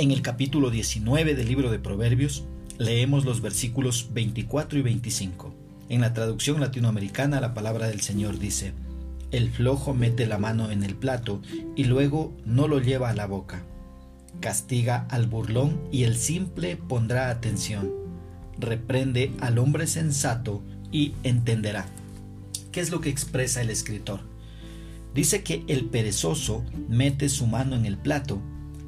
En el capítulo 19 del libro de Proverbios leemos los versículos 24 y 25. En la traducción latinoamericana la palabra del Señor dice, El flojo mete la mano en el plato y luego no lo lleva a la boca. Castiga al burlón y el simple pondrá atención. Reprende al hombre sensato y entenderá. ¿Qué es lo que expresa el escritor? Dice que el perezoso mete su mano en el plato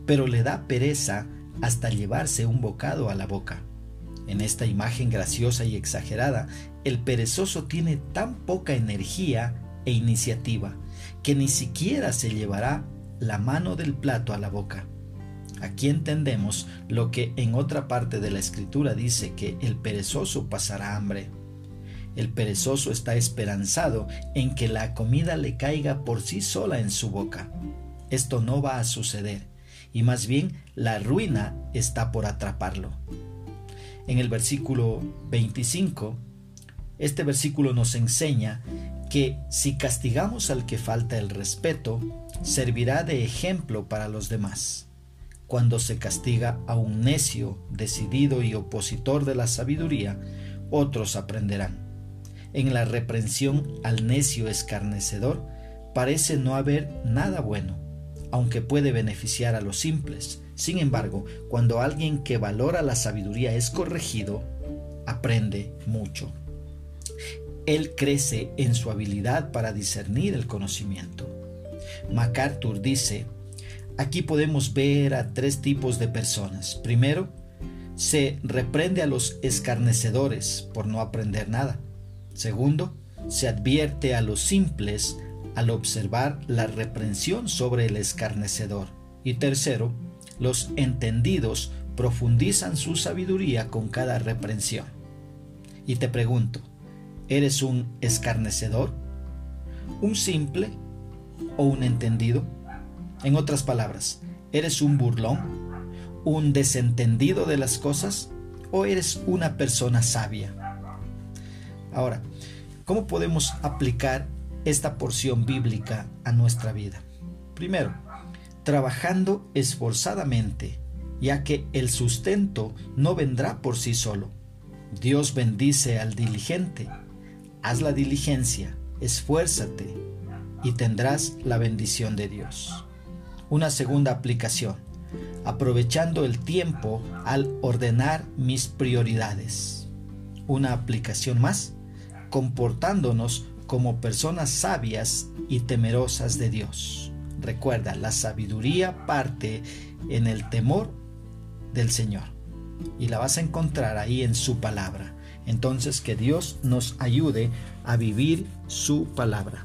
pero le da pereza hasta llevarse un bocado a la boca. En esta imagen graciosa y exagerada, el perezoso tiene tan poca energía e iniciativa que ni siquiera se llevará la mano del plato a la boca. Aquí entendemos lo que en otra parte de la escritura dice que el perezoso pasará hambre. El perezoso está esperanzado en que la comida le caiga por sí sola en su boca. Esto no va a suceder y más bien la ruina está por atraparlo. En el versículo 25, este versículo nos enseña que si castigamos al que falta el respeto, servirá de ejemplo para los demás. Cuando se castiga a un necio, decidido y opositor de la sabiduría, otros aprenderán. En la reprensión al necio escarnecedor parece no haber nada bueno aunque puede beneficiar a los simples. Sin embargo, cuando alguien que valora la sabiduría es corregido, aprende mucho. Él crece en su habilidad para discernir el conocimiento. MacArthur dice, aquí podemos ver a tres tipos de personas. Primero, se reprende a los escarnecedores por no aprender nada. Segundo, se advierte a los simples al observar la reprensión sobre el escarnecedor. Y tercero, los entendidos profundizan su sabiduría con cada reprensión. Y te pregunto, ¿eres un escarnecedor? ¿Un simple o un entendido? En otras palabras, ¿eres un burlón? ¿Un desentendido de las cosas? ¿O eres una persona sabia? Ahora, ¿cómo podemos aplicar esta porción bíblica a nuestra vida. Primero, trabajando esforzadamente, ya que el sustento no vendrá por sí solo. Dios bendice al diligente. Haz la diligencia, esfuérzate y tendrás la bendición de Dios. Una segunda aplicación, aprovechando el tiempo al ordenar mis prioridades. Una aplicación más, comportándonos como personas sabias y temerosas de Dios. Recuerda, la sabiduría parte en el temor del Señor y la vas a encontrar ahí en su palabra. Entonces que Dios nos ayude a vivir su palabra.